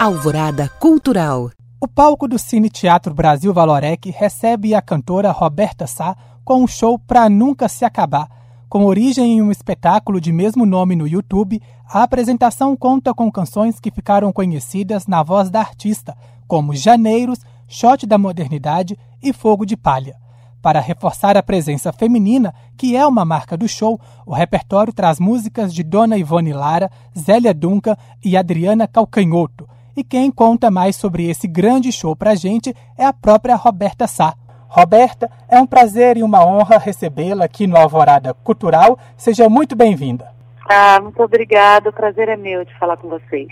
Alvorada Cultural. O palco do Cine Teatro Brasil Valorec recebe a cantora Roberta Sá com um show Pra Nunca Se Acabar. Com origem em um espetáculo de mesmo nome no YouTube, a apresentação conta com canções que ficaram conhecidas na voz da artista, como Janeiros, Shot da Modernidade e Fogo de Palha. Para reforçar a presença feminina, que é uma marca do show, o repertório traz músicas de Dona Ivone Lara, Zélia Duncan e Adriana Calcanhoto, e quem conta mais sobre esse grande show pra gente é a própria Roberta Sá. Roberta, é um prazer e uma honra recebê-la aqui no Alvorada Cultural. Seja muito bem-vinda. Ah, muito obrigada. O prazer é meu de falar com vocês.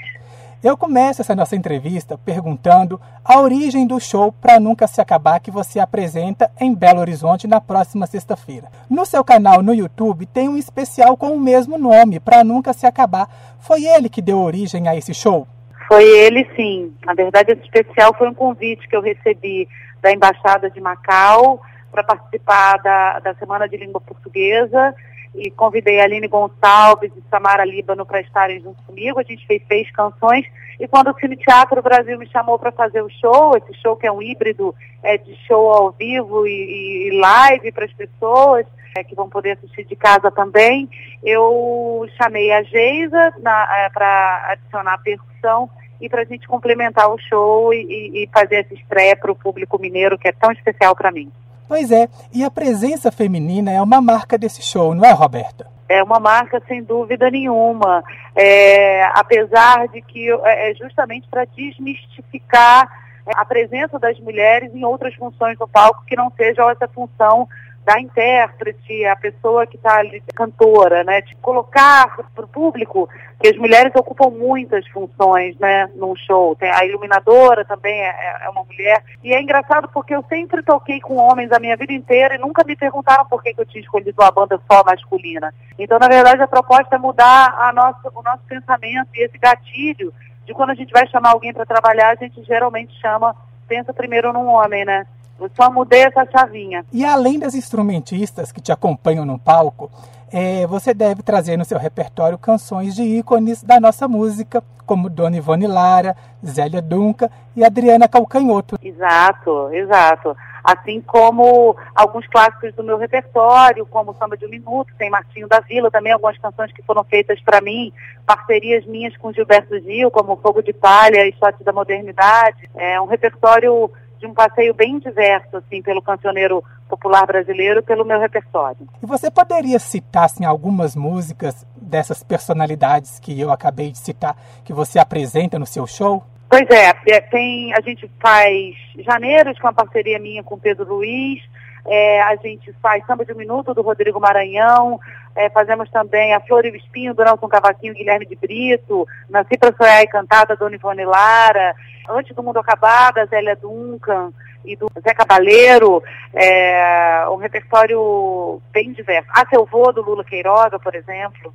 Eu começo essa nossa entrevista perguntando a origem do show Pra Nunca Se Acabar que você apresenta em Belo Horizonte na próxima sexta-feira. No seu canal no YouTube tem um especial com o mesmo nome, Pra Nunca Se Acabar. Foi ele que deu origem a esse show? Foi ele, sim. Na verdade, esse especial foi um convite que eu recebi da Embaixada de Macau para participar da, da Semana de Língua Portuguesa e convidei a Aline Gonçalves e Samara Líbano para estarem junto comigo. A gente fez seis canções e quando o Cine Teatro Brasil me chamou para fazer o show, esse show que é um híbrido é, de show ao vivo e, e live para as pessoas, é, que vão poder assistir de casa também, eu chamei a Geisa é, para adicionar a percussão e para a gente complementar o show e, e fazer essa estreia para o público mineiro que é tão especial para mim. Pois é, e a presença feminina é uma marca desse show, não é, Roberta? É uma marca sem dúvida nenhuma, é, apesar de que é, é justamente para desmistificar a presença das mulheres em outras funções do palco que não sejam essa função da intérprete, a pessoa que está ali, cantora, né? De colocar para o público que as mulheres ocupam muitas funções, né? Num show. Tem a iluminadora também é, é, é uma mulher. E é engraçado porque eu sempre toquei com homens a minha vida inteira e nunca me perguntaram por que, que eu tinha escolhido uma banda só masculina. Então, na verdade, a proposta é mudar a nossa, o nosso pensamento e esse gatilho de quando a gente vai chamar alguém para trabalhar, a gente geralmente chama, pensa primeiro num homem, né? Eu só mudei essa chavinha. E além das instrumentistas que te acompanham no palco, é, você deve trazer no seu repertório canções de ícones da nossa música, como Dona Ivone Lara, Zélia Dunca e Adriana Calcanhoto. Exato, exato. Assim como alguns clássicos do meu repertório, como Samba de um Minuto, tem Martinho da Vila, também algumas canções que foram feitas para mim, parcerias minhas com Gilberto Gil, como Fogo de Palha e Shot da Modernidade. É um repertório de um passeio bem diverso, assim, pelo cancioneiro popular brasileiro, pelo meu repertório. E você poderia citar, assim, algumas músicas dessas personalidades que eu acabei de citar, que você apresenta no seu show? Pois é, é tem, a gente faz Janeiros, com a parceria minha com Pedro Luiz, é, a gente faz Samba de um Minuto, do Rodrigo Maranhão, é, fazemos também A Flor e o Espinho, do Nelson Cavaquinho Guilherme de Brito, Nasci para Sonhar e Cantada, Dona Ivone Lara, Antes do Mundo Acabar, da Zélia Duncan e do Zé Cabaleiro, é, um repertório bem diverso. A Seu Vô, do Lula Queiroga, por exemplo.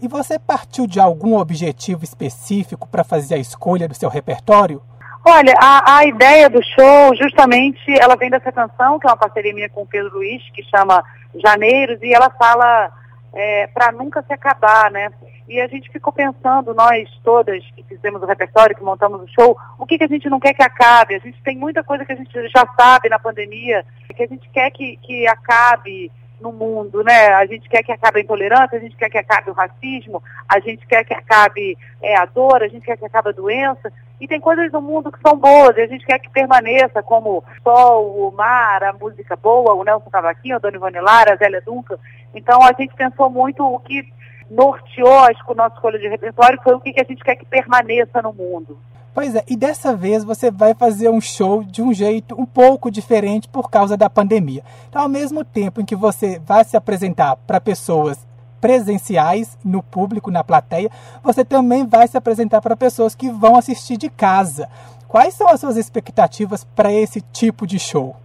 E você partiu de algum objetivo específico para fazer a escolha do seu repertório? Olha, a, a, ideia do show, justamente, ela vem dessa canção, que é uma parceria minha com o Pedro Luiz, que chama Janeiros, e ela fala é, para nunca se acabar, né? E a gente ficou pensando, nós todas que fizemos o repertório, que montamos o show, o que, que a gente não quer que acabe? A gente tem muita coisa que a gente já sabe na pandemia, que a gente quer que, que acabe no mundo, né? A gente quer que acabe a intolerância, a gente quer que acabe o racismo, a gente quer que acabe é, a dor, a gente quer que acabe a doença. E tem coisas no mundo que são boas, e a gente quer que permaneça, como o sol, o mar, a música boa, o Nelson Cavaquinho, a Dona Ivone Lara, a Zélia Duncan. Então a gente pensou muito o que norteou acho, o nosso escolha de repertório foi o que, a gente quer que permaneça no mundo. Pois é, e dessa vez você vai fazer um show de um jeito um pouco diferente por causa da pandemia. Então, ao mesmo tempo em que você vai se apresentar para pessoas presenciais no público, na plateia, você também vai se apresentar para pessoas que vão assistir de casa. Quais são as suas expectativas para esse tipo de show?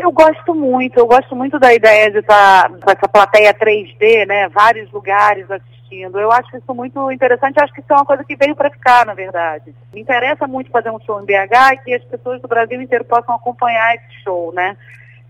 Eu gosto muito, eu gosto muito da ideia de estar com essa plateia 3D, né? Vários lugares assistindo. Eu acho isso muito interessante, acho que isso é uma coisa que veio para ficar, na verdade. Me interessa muito fazer um show em BH e que as pessoas do Brasil inteiro possam acompanhar esse show, né?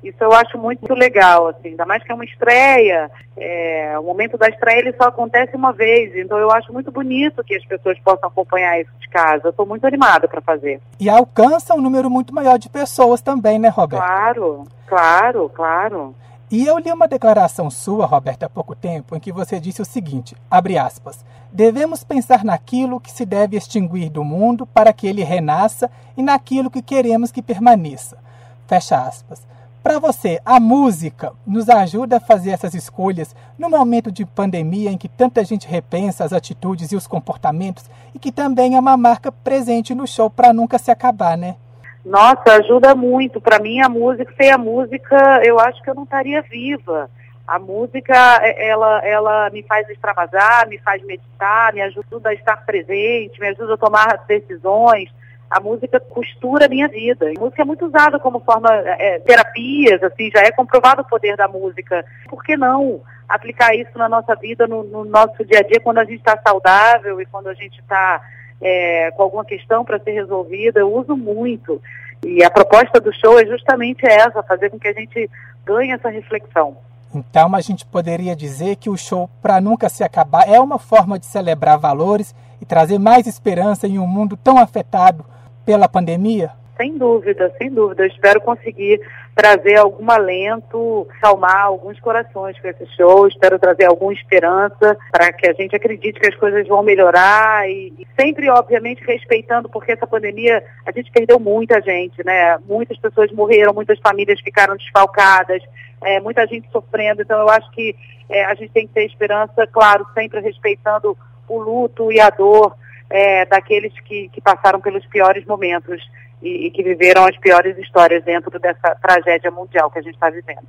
Isso eu acho muito legal, assim, ainda mais que é uma estreia. É, o momento da estreia ele só acontece uma vez, então eu acho muito bonito que as pessoas possam acompanhar isso de casa. Eu estou muito animada para fazer. E alcança um número muito maior de pessoas também, né, Roberto? Claro, claro, claro. E eu li uma declaração sua, Roberta, há pouco tempo, em que você disse o seguinte, abre aspas, devemos pensar naquilo que se deve extinguir do mundo para que ele renasça e naquilo que queremos que permaneça. Fecha aspas. Para você, a música nos ajuda a fazer essas escolhas no momento de pandemia em que tanta gente repensa as atitudes e os comportamentos e que também é uma marca presente no show para nunca se acabar, né? Nossa, ajuda muito. Para mim, a música, sem a música, eu acho que eu não estaria viva. A música, é, ela, ela me faz extravasar, me faz meditar, me ajuda a estar presente, me ajuda a tomar decisões. A música costura a minha vida. A música é muito usada como forma, é, terapias, assim, já é comprovado o poder da música. Por que não aplicar isso na nossa vida, no, no nosso dia a dia, quando a gente está saudável e quando a gente está é, com alguma questão para ser resolvida, eu uso muito. E a proposta do show é justamente essa, fazer com que a gente ganhe essa reflexão. Então a gente poderia dizer que o show, para nunca se acabar, é uma forma de celebrar valores e trazer mais esperança em um mundo tão afetado pela pandemia? Sem dúvida, sem dúvida. Eu espero conseguir trazer algum alento, salmar alguns corações com esse show. Espero trazer alguma esperança para que a gente acredite que as coisas vão melhorar e, e, sempre, obviamente, respeitando, porque essa pandemia a gente perdeu muita gente, né? Muitas pessoas morreram, muitas famílias ficaram desfalcadas, é, muita gente sofrendo. Então, eu acho que é, a gente tem que ter esperança, claro, sempre respeitando o luto e a dor é, daqueles que, que passaram pelos piores momentos e, e, que viveram as piores histórias dentro dessa tragédia mundial que a gente está vivendo.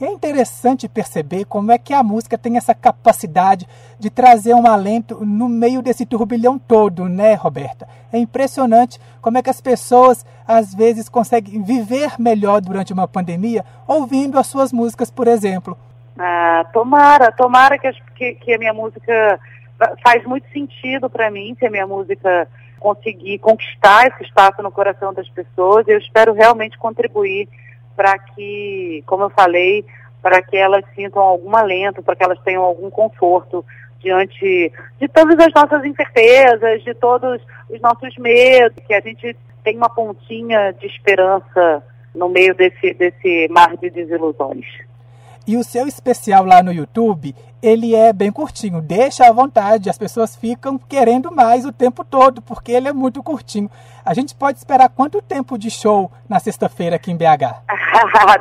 E é interessante perceber como é que a música tem essa capacidade de trazer um alento no meio desse turbilhão todo, né, Roberta? É impressionante como é que as pessoas às vezes conseguem viver melhor durante uma pandemia ouvindo as suas músicas, por exemplo. Ah, tomara, tomara que, que, que a minha música faz muito sentido para mim, se a minha música conseguir conquistar esse espaço no coração das pessoas. Eu espero realmente contribuir para que, como eu falei, para que elas sintam algum alento, para que elas tenham algum conforto diante de todas as nossas incertezas, de todos os nossos medos, que a gente tem uma pontinha de esperança no meio desse, desse mar de desilusões. E o seu especial lá no YouTube, ele é bem curtinho. Deixa à vontade, as pessoas ficam querendo mais o tempo todo, porque ele é muito curtinho. A gente pode esperar quanto tempo de show na sexta-feira aqui em BH?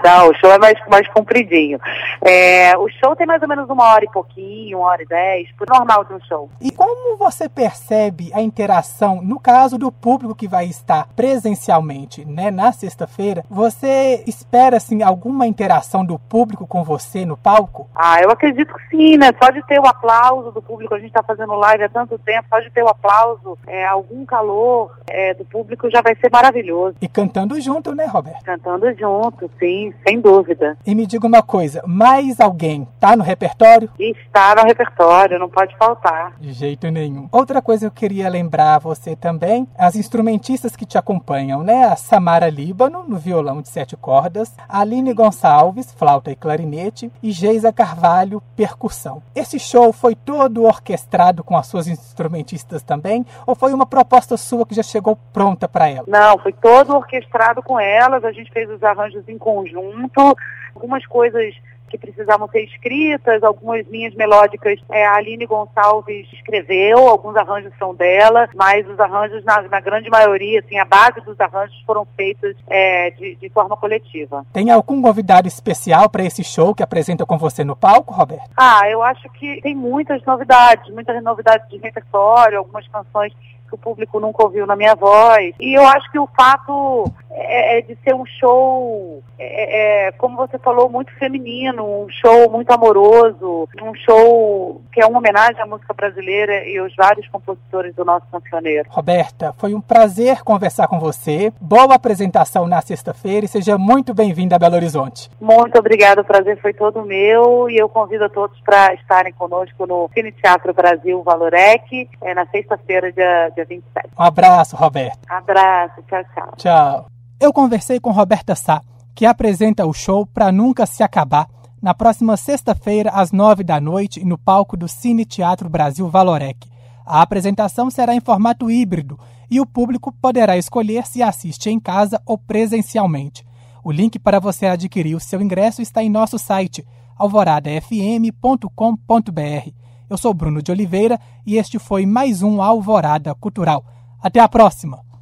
Não, o show é mais, mais compridinho. É, o show tem mais ou menos uma hora e pouquinho, uma hora e dez, por normal de um show. E como você percebe a interação, no caso do público que vai estar presencialmente, né, na sexta-feira, você espera, assim, alguma interação do público com você no palco? Ah, eu acredito que sim, né? Só de ter o aplauso do público, a gente está fazendo live há tanto tempo, só de ter o aplauso, é, algum calor é, do público já vai ser maravilhoso. E cantando junto, né, Roberto? Cantando junto, sim, sem dúvida. E me diga uma coisa, mais alguém tá no repertório? Está no repertório, não pode faltar. De jeito nenhum. Outra coisa que eu queria lembrar a você também, as instrumentistas que te acompanham, né? A Samara Líbano, no violão de sete cordas, a Aline Gonçalves, flauta e clarinete, e Geisa Carvalho, percussão. Esse show foi todo orquestrado com as suas instrumentistas também? Ou foi uma proposta sua que já chegou pronta? para ela? Não, foi todo orquestrado com elas, a gente fez os arranjos em conjunto, algumas coisas que precisavam ser escritas, algumas linhas melódicas é, a Aline Gonçalves escreveu, alguns arranjos são dela, mas os arranjos, na, na grande maioria, assim, a base dos arranjos foram feitos é, de, de, forma coletiva. Tem algum convidado especial para esse show que apresenta com você no palco, Roberto? Ah, eu acho que tem muitas novidades, muitas novidades de repertório, algumas canções que o público nunca ouviu na minha voz. E eu acho que o fato é, é de ser um show, é, é, como você falou, muito feminino, um show muito amoroso, um show que é uma homenagem à música brasileira e aos vários compositores do nosso cancioneiro. Roberta, foi um prazer conversar com você. Boa apresentação na sexta-feira e seja muito bem-vinda a Belo Horizonte. Muito obrigada, o prazer foi todo meu e eu convido a todos para estarem conosco no Cine Teatro Brasil Valorec, é, na sexta-feira, dia, dia 27. Um abraço, Roberta. Abraço, tchau, tchau. Tchau. Eu conversei com Roberta Sá, que apresenta o show Pra Nunca Se Acabar, na próxima sexta-feira, às nove da noite, no palco do Cine Teatro Brasil Valorec. A apresentação será em formato híbrido e o público poderá escolher se assiste em casa ou presencialmente. O link para você adquirir o seu ingresso está em nosso site alvoradafm.com.br. Eu sou Bruno de Oliveira e este foi mais um Alvorada Cultural. Até a próxima!